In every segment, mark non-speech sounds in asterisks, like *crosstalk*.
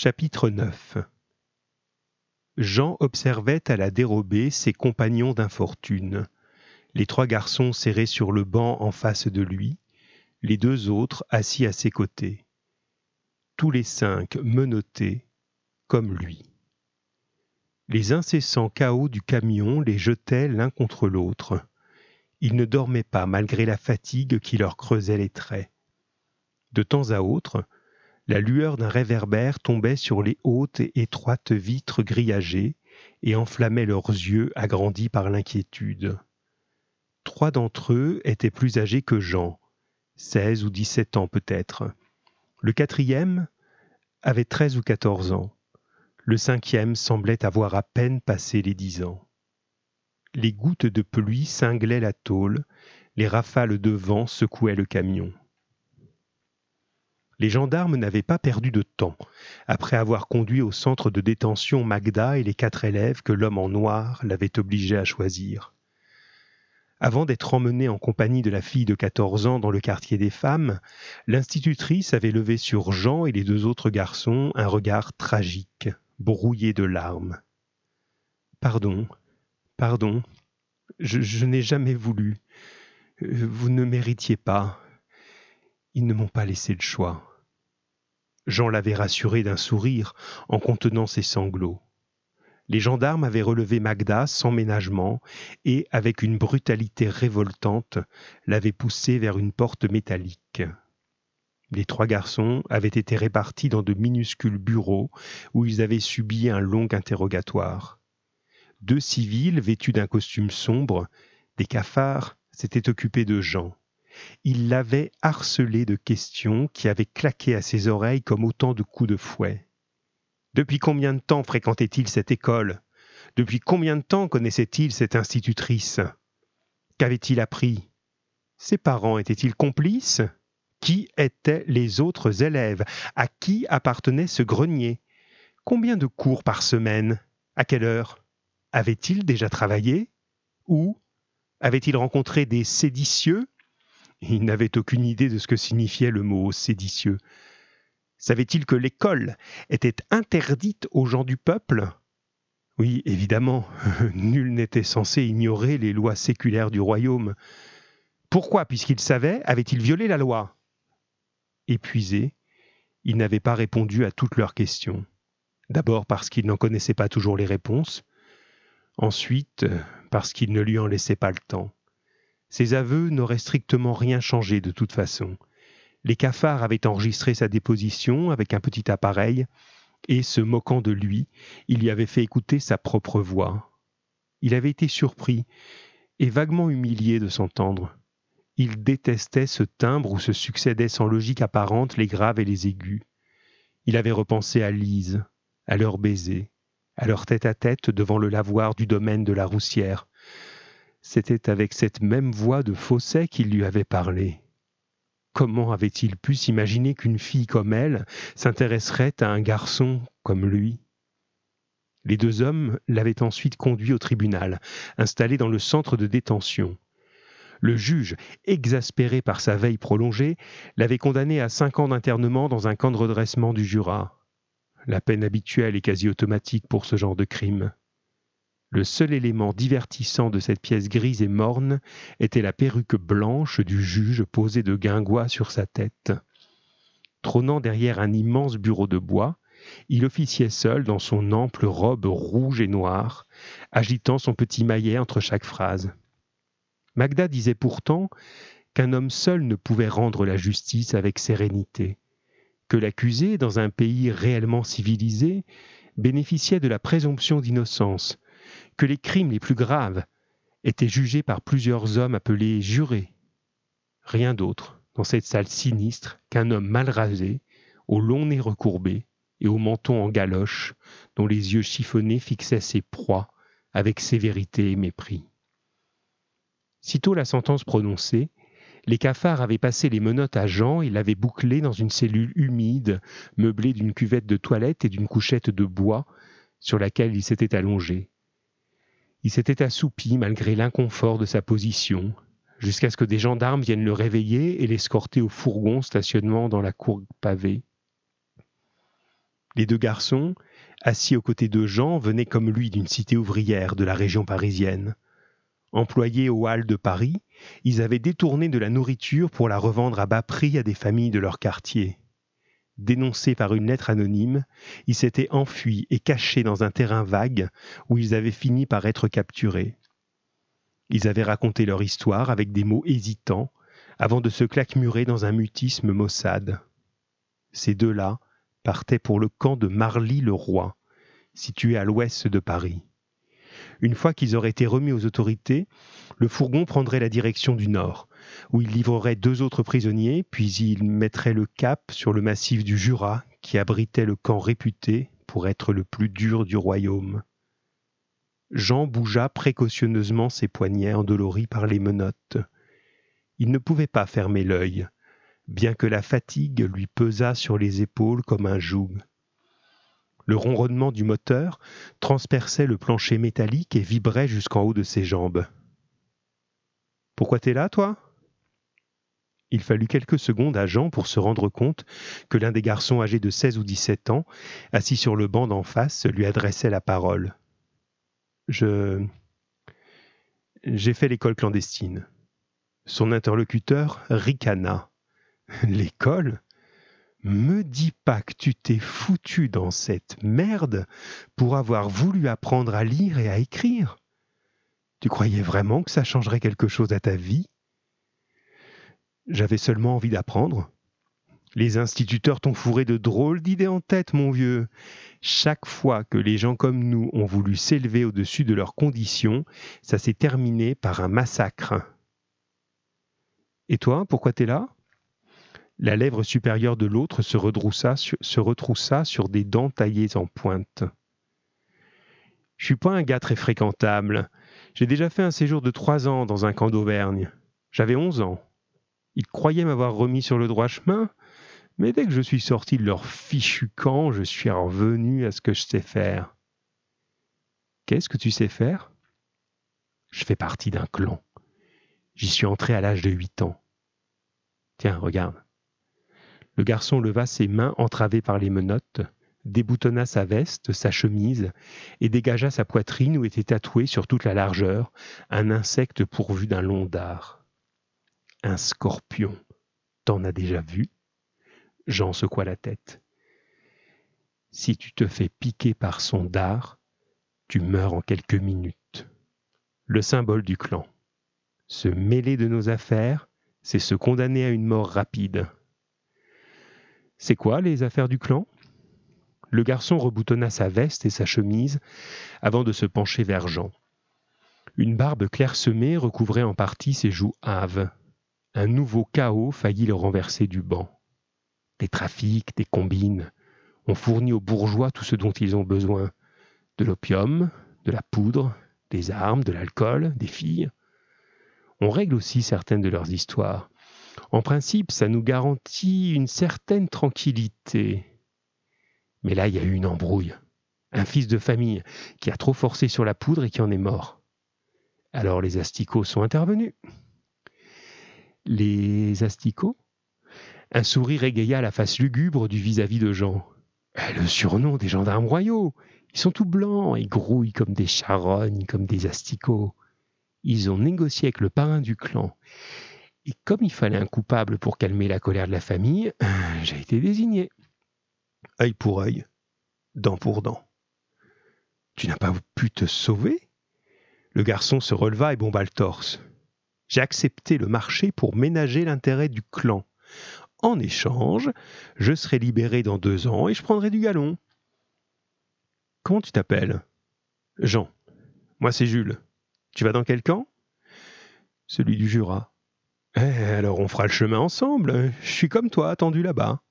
Chapitre 9 Jean observait à la dérobée ses compagnons d'infortune, les trois garçons serrés sur le banc en face de lui, les deux autres assis à ses côtés. Tous les cinq menottés, comme lui. Les incessants chaos du camion les jetaient l'un contre l'autre. Ils ne dormaient pas malgré la fatigue qui leur creusait les traits. De temps à autre, la lueur d'un réverbère tombait sur les hautes et étroites vitres grillagées et enflammait leurs yeux agrandis par l'inquiétude. Trois d'entre eux étaient plus âgés que Jean, seize ou dix-sept ans peut-être. Le quatrième avait treize ou quatorze ans. Le cinquième semblait avoir à peine passé les dix ans. Les gouttes de pluie cinglaient la tôle, les rafales de vent secouaient le camion. Les gendarmes n'avaient pas perdu de temps, après avoir conduit au centre de détention Magda et les quatre élèves que l'homme en noir l'avait obligé à choisir. Avant d'être emmenée en compagnie de la fille de 14 ans dans le quartier des femmes, l'institutrice avait levé sur Jean et les deux autres garçons un regard tragique, brouillé de larmes. Pardon, pardon, je, je n'ai jamais voulu. Vous ne méritiez pas. Ils ne m'ont pas laissé le choix. Jean l'avait rassuré d'un sourire en contenant ses sanglots. Les gendarmes avaient relevé Magda sans ménagement et, avec une brutalité révoltante, l'avaient poussée vers une porte métallique. Les trois garçons avaient été répartis dans de minuscules bureaux où ils avaient subi un long interrogatoire. Deux civils vêtus d'un costume sombre, des cafards, s'étaient occupés de Jean il l'avait harcelé de questions qui avaient claqué à ses oreilles comme autant de coups de fouet. Depuis combien de temps fréquentait-il cette école? Depuis combien de temps connaissait-il cette institutrice? Qu'avait-il appris? Ses parents étaient-ils complices? Qui étaient les autres élèves? À qui appartenait ce grenier? Combien de cours par semaine? À quelle heure? Avait-il déjà travaillé? Où Avait-il rencontré des séditieux? Il n'avait aucune idée de ce que signifiait le mot séditieux. Savait-il que l'école était interdite aux gens du peuple? Oui, évidemment, *laughs* nul n'était censé ignorer les lois séculaires du royaume. Pourquoi, puisqu'il savait, avait-il violé la loi? Épuisé, il n'avait pas répondu à toutes leurs questions. D'abord parce qu'il n'en connaissait pas toujours les réponses, ensuite parce qu'il ne lui en laissait pas le temps. Ses aveux n'auraient strictement rien changé de toute façon. Les cafards avaient enregistré sa déposition avec un petit appareil, et, se moquant de lui, il lui avait fait écouter sa propre voix. Il avait été surpris et vaguement humilié de s'entendre. Il détestait ce timbre où se succédaient sans logique apparente les graves et les aigus. Il avait repensé à Lise, à leur baiser, à leur tête-à-tête devant le lavoir du domaine de la Roussière, c'était avec cette même voix de fausset qu'il lui avait parlé. Comment avait-il pu s'imaginer qu'une fille comme elle s'intéresserait à un garçon comme lui? Les deux hommes l'avaient ensuite conduit au tribunal, installé dans le centre de détention. Le juge, exaspéré par sa veille prolongée, l'avait condamné à cinq ans d'internement dans un camp de redressement du Jura. La peine habituelle et quasi automatique pour ce genre de crime. Le seul élément divertissant de cette pièce grise et morne était la perruque blanche du juge posée de guingois sur sa tête. Trônant derrière un immense bureau de bois, il officiait seul dans son ample robe rouge et noire, agitant son petit maillet entre chaque phrase. Magda disait pourtant qu'un homme seul ne pouvait rendre la justice avec sérénité, que l'accusé, dans un pays réellement civilisé, bénéficiait de la présomption d'innocence, que les crimes les plus graves étaient jugés par plusieurs hommes appelés jurés. Rien d'autre dans cette salle sinistre qu'un homme mal rasé, au long nez recourbé et au menton en galoche, dont les yeux chiffonnés fixaient ses proies avec sévérité et mépris. Sitôt la sentence prononcée, les cafards avaient passé les menottes à Jean et l'avaient bouclé dans une cellule humide, meublée d'une cuvette de toilette et d'une couchette de bois sur laquelle il s'était allongé. Il s'était assoupi malgré l'inconfort de sa position, jusqu'à ce que des gendarmes viennent le réveiller et l'escorter au fourgon stationnement dans la cour pavée. Les deux garçons, assis aux côtés de Jean, venaient comme lui d'une cité ouvrière de la région parisienne. Employés au hall de Paris, ils avaient détourné de la nourriture pour la revendre à bas prix à des familles de leur quartier. Dénoncés par une lettre anonyme, ils s'étaient enfuis et cachés dans un terrain vague où ils avaient fini par être capturés. Ils avaient raconté leur histoire avec des mots hésitants avant de se claquemurer dans un mutisme maussade. Ces deux-là partaient pour le camp de Marly-le-Roi, situé à l'ouest de Paris. Une fois qu'ils auraient été remis aux autorités, le fourgon prendrait la direction du nord, où il livrerait deux autres prisonniers, puis il mettrait le cap sur le massif du Jura, qui abritait le camp réputé pour être le plus dur du royaume. Jean bougea précautionneusement ses poignets endoloris par les menottes. Il ne pouvait pas fermer l'œil, bien que la fatigue lui pesât sur les épaules comme un joug. Le ronronnement du moteur transperçait le plancher métallique et vibrait jusqu'en haut de ses jambes. Pourquoi t'es là, toi? Il fallut quelques secondes à Jean pour se rendre compte que l'un des garçons âgés de seize ou dix-sept ans, assis sur le banc d'en face, lui adressait la parole. Je. J'ai fait l'école clandestine. Son interlocuteur ricana. *laughs* L'école? Me dis pas que tu t'es foutu dans cette merde pour avoir voulu apprendre à lire et à écrire. Tu croyais vraiment que ça changerait quelque chose à ta vie? J'avais seulement envie d'apprendre. Les instituteurs t'ont fourré de drôles d'idées en tête, mon vieux. Chaque fois que les gens comme nous ont voulu s'élever au-dessus de leurs conditions, ça s'est terminé par un massacre. Et toi, pourquoi t'es là? La lèvre supérieure de l'autre se, retroussa sur des dents taillées en pointe. Je suis pas un gars très fréquentable. J'ai déjà fait un séjour de trois ans dans un camp d'Auvergne. J'avais onze ans. Ils croyaient m'avoir remis sur le droit chemin, mais dès que je suis sorti de leur fichu camp, je suis revenu à ce que je sais faire. Qu'est-ce que tu sais faire? Je fais partie d'un clan. J'y suis entré à l'âge de huit ans. Tiens, regarde. Le garçon leva ses mains entravées par les menottes, déboutonna sa veste, sa chemise, et dégagea sa poitrine où était tatoué sur toute la largeur un insecte pourvu d'un long dard. Un scorpion. T'en as déjà vu? Jean secoua la tête. Si tu te fais piquer par son dard, tu meurs en quelques minutes. Le symbole du clan. Se mêler de nos affaires, c'est se condamner à une mort rapide. C'est quoi les affaires du clan? Le garçon reboutonna sa veste et sa chemise avant de se pencher vers Jean. Une barbe clairsemée recouvrait en partie ses joues hâves. Un nouveau chaos faillit le renverser du banc. Des trafics, des combines. On fournit aux bourgeois tout ce dont ils ont besoin. De l'opium, de la poudre, des armes, de l'alcool, des filles. On règle aussi certaines de leurs histoires. En principe, ça nous garantit une certaine tranquillité. Mais là, il y a eu une embrouille. Un fils de famille qui a trop forcé sur la poudre et qui en est mort. Alors les asticots sont intervenus. Les asticots? Un sourire égaya la face lugubre du vis-à-vis de Jean. Eh, le surnom des gendarmes royaux. Ils sont tout blancs et grouillent comme des charognes, comme des asticots. Ils ont négocié avec le parrain du clan. Et comme il fallait un coupable pour calmer la colère de la famille, j'ai été désigné. Œil pour œil, dent pour dent. Tu n'as pas pu te sauver? Le garçon se releva et bomba le torse. J'ai accepté le marché pour ménager l'intérêt du clan. En échange, je serai libéré dans deux ans et je prendrai du galon. Comment tu t'appelles? Jean. Moi, c'est Jules. Tu vas dans quel camp? Celui du Jura. Eh, alors on fera le chemin ensemble. Je suis comme toi, attendu là-bas.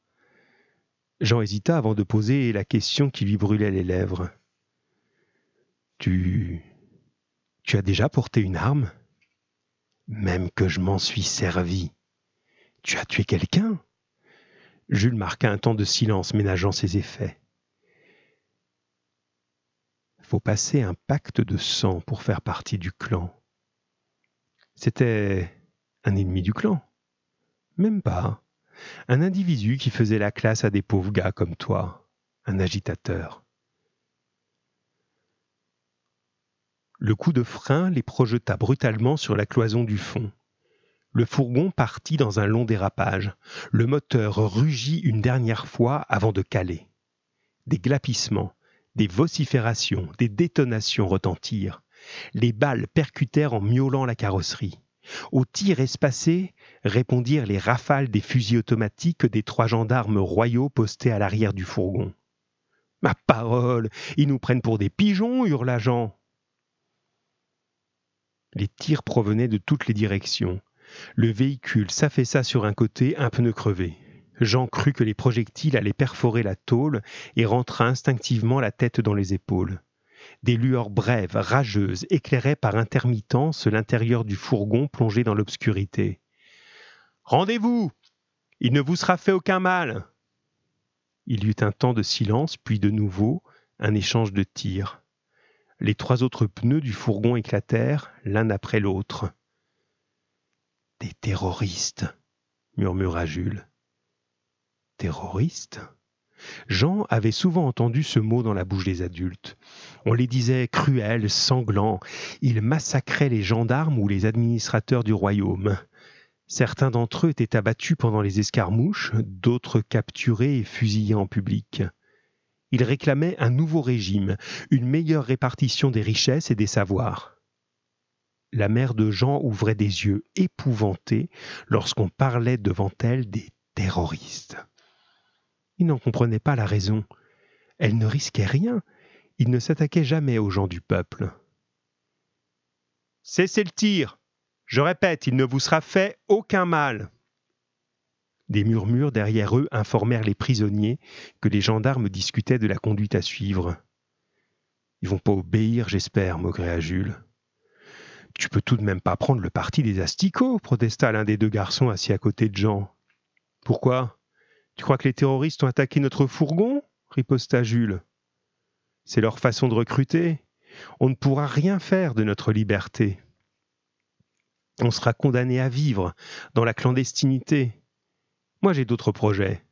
Jean hésita avant de poser la question qui lui brûlait les lèvres. Tu. Tu as déjà porté une arme? Même que je m'en suis servi. Tu as tué quelqu'un? Jules marqua un temps de silence ménageant ses effets. Faut passer un pacte de sang pour faire partie du clan. C'était un ennemi du clan. Même pas. Un individu qui faisait la classe à des pauvres gars comme toi. un agitateur. Le coup de frein les projeta brutalement sur la cloison du fond. Le fourgon partit dans un long dérapage. Le moteur rugit une dernière fois avant de caler. Des glapissements, des vociférations, des détonations retentirent. Les balles percutèrent en miaulant la carrosserie. Aux tirs espacés répondirent les rafales des fusils automatiques des trois gendarmes royaux postés à l'arrière du fourgon. Ma parole, ils nous prennent pour des pigeons, hurla Jean. Les tirs provenaient de toutes les directions. Le véhicule s'affaissa sur un côté, un pneu crevé. Jean crut que les projectiles allaient perforer la tôle et rentra instinctivement la tête dans les épaules. Des lueurs brèves, rageuses, éclairaient par intermittence l'intérieur du fourgon plongé dans l'obscurité. Rendez-vous Il ne vous sera fait aucun mal Il y eut un temps de silence, puis de nouveau un échange de tirs. Les trois autres pneus du fourgon éclatèrent, l'un après l'autre. Des terroristes, murmura Jules. Terroristes? Jean avait souvent entendu ce mot dans la bouche des adultes. On les disait cruels, sanglants. Ils massacraient les gendarmes ou les administrateurs du royaume. Certains d'entre eux étaient abattus pendant les escarmouches, d'autres capturés et fusillés en public. Il réclamait un nouveau régime, une meilleure répartition des richesses et des savoirs. La mère de Jean ouvrait des yeux épouvantés lorsqu'on parlait devant elle des terroristes. Il n'en comprenait pas la raison. Elle ne risquait rien. Il ne s'attaquait jamais aux gens du peuple. Cessez le tir. Je répète, il ne vous sera fait aucun mal. Des murmures derrière eux informèrent les prisonniers que les gendarmes discutaient de la conduite à suivre. Ils vont pas obéir, j'espère, maugréa Jules. Tu peux tout de même pas prendre le parti des asticots, protesta l'un des deux garçons assis à côté de Jean. Pourquoi? Tu crois que les terroristes ont attaqué notre fourgon? riposta Jules. C'est leur façon de recruter. On ne pourra rien faire de notre liberté. On sera condamné à vivre dans la clandestinité. Moi j'ai d'autres projets.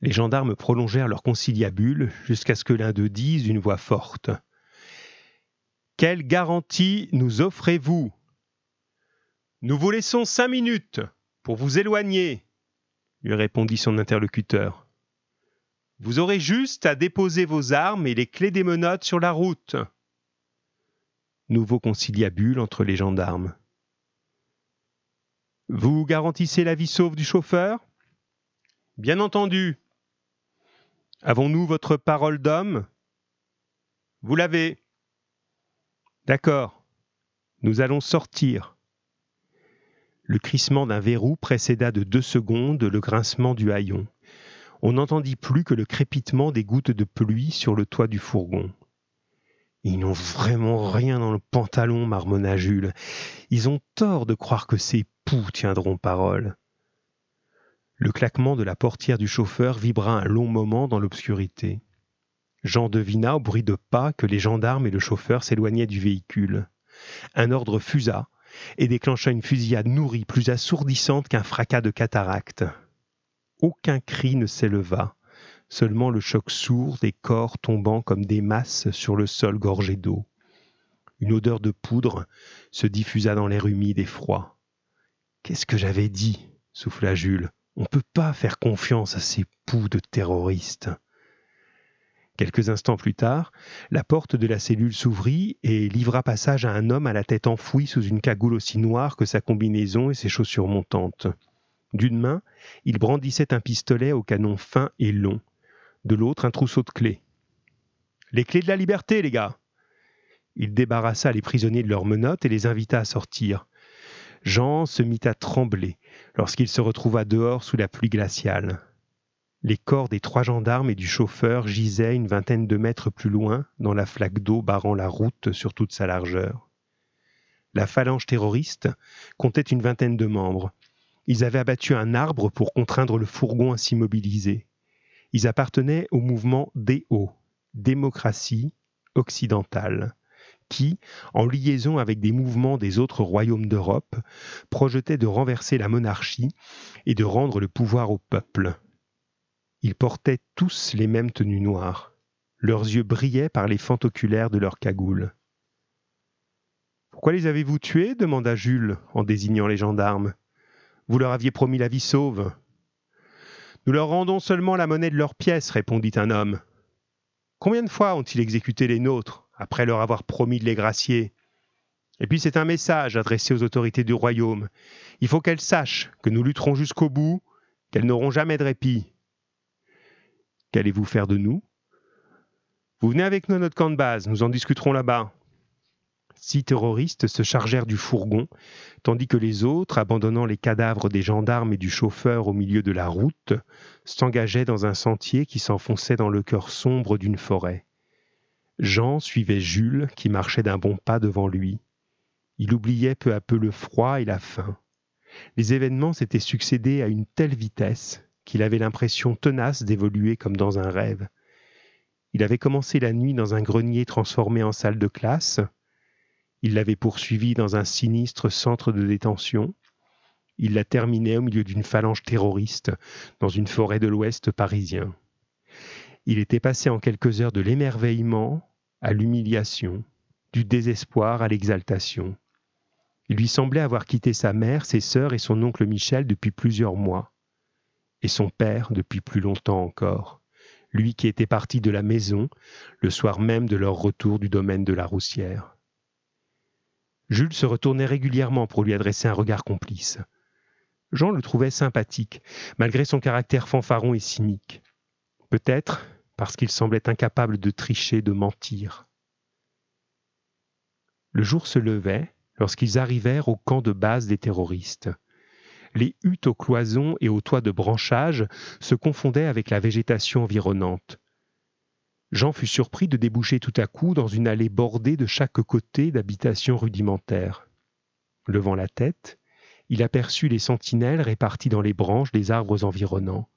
Les gendarmes prolongèrent leur conciliabule jusqu'à ce que l'un d'eux dise d'une voix forte. Quelle garantie nous offrez-vous? Nous vous laissons cinq minutes pour vous éloigner, lui répondit son interlocuteur. Vous aurez juste à déposer vos armes et les clés des menottes sur la route. Nouveau conciliabule entre les gendarmes. Vous garantissez la vie sauve du chauffeur? Bien entendu. Avons-nous votre parole d'homme? Vous l'avez. D'accord. Nous allons sortir. Le crissement d'un verrou précéda de deux secondes le grincement du haillon. On n'entendit plus que le crépitement des gouttes de pluie sur le toit du fourgon. Ils n'ont vraiment rien dans le pantalon, marmonna Jules. Ils ont tort de croire que ces poux tiendront parole. Le claquement de la portière du chauffeur vibra un long moment dans l'obscurité. Jean devina au bruit de pas que les gendarmes et le chauffeur s'éloignaient du véhicule. Un ordre fusa et déclencha une fusillade nourrie, plus assourdissante qu'un fracas de cataracte. Aucun cri ne s'éleva seulement le choc sourd des corps tombant comme des masses sur le sol gorgé d'eau. Une odeur de poudre se diffusa dans l'air humide et froid. Qu'est-ce que j'avais dit? souffla Jules. On ne peut pas faire confiance à ces poux de terroristes. Quelques instants plus tard, la porte de la cellule s'ouvrit et livra passage à un homme à la tête enfouie sous une cagoule aussi noire que sa combinaison et ses chaussures montantes. D'une main, il brandissait un pistolet au canon fin et long de l'autre un trousseau de clés. Les clés de la liberté, les gars Il débarrassa les prisonniers de leurs menottes et les invita à sortir. Jean se mit à trembler lorsqu'il se retrouva dehors sous la pluie glaciale. Les corps des trois gendarmes et du chauffeur gisaient une vingtaine de mètres plus loin dans la flaque d'eau barrant la route sur toute sa largeur. La phalange terroriste comptait une vingtaine de membres. Ils avaient abattu un arbre pour contraindre le fourgon à s'immobiliser. Ils appartenaient au mouvement DO, démocratie occidentale, qui, en liaison avec des mouvements des autres royaumes d'Europe, projetait de renverser la monarchie et de rendre le pouvoir au peuple. Ils portaient tous les mêmes tenues noires. Leurs yeux brillaient par les fentes oculaires de leurs cagoules. Pourquoi les avez-vous tués? demanda Jules en désignant les gendarmes. Vous leur aviez promis la vie sauve. Nous leur rendons seulement la monnaie de leurs pièces, répondit un homme. Combien de fois ont-ils exécuté les nôtres, après leur avoir promis de les gracier Et puis c'est un message adressé aux autorités du royaume. Il faut qu'elles sachent que nous lutterons jusqu'au bout, qu'elles n'auront jamais de répit. Qu'allez-vous faire de nous? Vous venez avec nous à notre camp de base, nous en discuterons là-bas. Six terroristes se chargèrent du fourgon, tandis que les autres, abandonnant les cadavres des gendarmes et du chauffeur au milieu de la route, s'engageaient dans un sentier qui s'enfonçait dans le cœur sombre d'une forêt. Jean suivait Jules, qui marchait d'un bon pas devant lui. Il oubliait peu à peu le froid et la faim. Les événements s'étaient succédés à une telle vitesse qu'il avait l'impression tenace d'évoluer comme dans un rêve. Il avait commencé la nuit dans un grenier transformé en salle de classe, il l'avait poursuivi dans un sinistre centre de détention. Il l'a terminé au milieu d'une phalange terroriste dans une forêt de l'ouest parisien. Il était passé en quelques heures de l'émerveillement à l'humiliation, du désespoir à l'exaltation. Il lui semblait avoir quitté sa mère, ses sœurs et son oncle Michel depuis plusieurs mois, et son père depuis plus longtemps encore, lui qui était parti de la maison le soir même de leur retour du domaine de la Roussière. Jules se retournait régulièrement pour lui adresser un regard complice. Jean le trouvait sympathique, malgré son caractère fanfaron et cynique. Peut-être parce qu'il semblait incapable de tricher, de mentir. Le jour se levait lorsqu'ils arrivèrent au camp de base des terroristes. Les huttes aux cloisons et aux toits de branchage se confondaient avec la végétation environnante. Jean fut surpris de déboucher tout à coup dans une allée bordée de chaque côté d'habitations rudimentaires. Levant la tête, il aperçut les sentinelles réparties dans les branches des arbres environnants.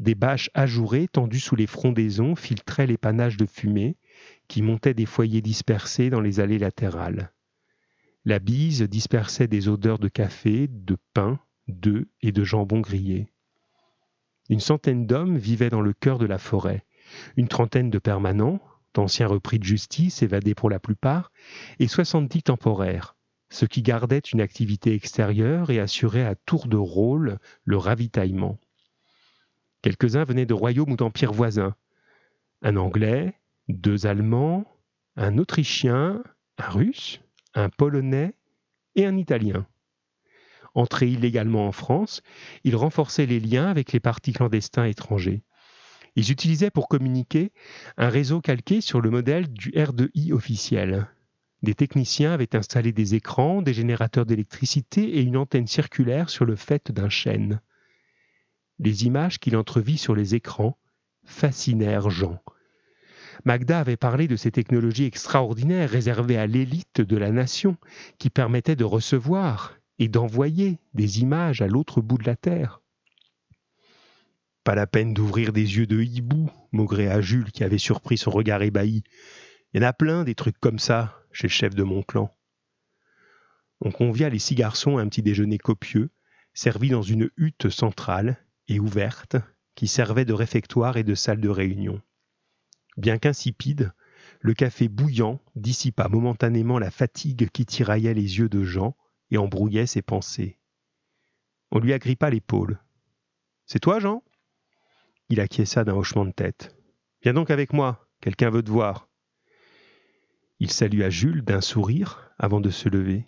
Des bâches ajourées tendues sous les frondaisons filtraient les panaches de fumée qui montaient des foyers dispersés dans les allées latérales. La bise dispersait des odeurs de café, de pain, d'œufs et de jambon grillé. Une centaine d'hommes vivaient dans le cœur de la forêt une trentaine de permanents, d'anciens repris de justice évadés pour la plupart, et soixante-dix temporaires, ce qui gardait une activité extérieure et assurait à tour de rôle le ravitaillement. Quelques-uns venaient de royaumes ou d'empires voisins. Un Anglais, deux Allemands, un Autrichien, un Russe, un Polonais et un Italien. Entrés illégalement en France, ils renforçaient les liens avec les partis clandestins étrangers. Ils utilisaient pour communiquer un réseau calqué sur le modèle du R2I officiel. Des techniciens avaient installé des écrans, des générateurs d'électricité et une antenne circulaire sur le fait d'un chêne. Les images qu'il entrevit sur les écrans fascinèrent Jean. Magda avait parlé de ces technologies extraordinaires réservées à l'élite de la nation qui permettaient de recevoir et d'envoyer des images à l'autre bout de la Terre. Pas la peine d'ouvrir des yeux de hibou, maugréa Jules qui avait surpris son regard ébahi. Il y en a plein des trucs comme ça chez le chef de mon clan. On convia les six garçons à un petit déjeuner copieux, servi dans une hutte centrale et ouverte, qui servait de réfectoire et de salle de réunion. Bien qu'insipide, le café bouillant dissipa momentanément la fatigue qui tiraillait les yeux de Jean et embrouillait ses pensées. On lui agrippa l'épaule. C'est toi, Jean? Il acquiesça d'un hochement de tête. Viens donc avec moi, quelqu'un veut te voir. Il salua Jules d'un sourire avant de se lever.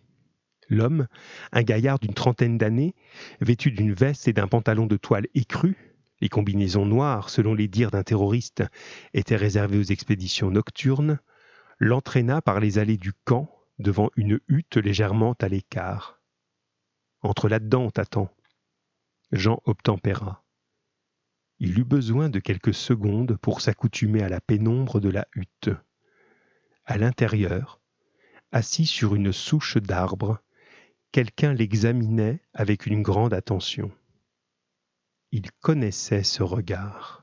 L'homme, un gaillard d'une trentaine d'années, vêtu d'une veste et d'un pantalon de toile écru, les combinaisons noires, selon les dires d'un terroriste, étaient réservées aux expéditions nocturnes, l'entraîna par les allées du camp devant une hutte légèrement à l'écart. Entre là-dedans, on t'attend. Jean obtempéra. Il eut besoin de quelques secondes pour s'accoutumer à la pénombre de la hutte. À l'intérieur, assis sur une souche d'arbre, quelqu'un l'examinait avec une grande attention. Il connaissait ce regard.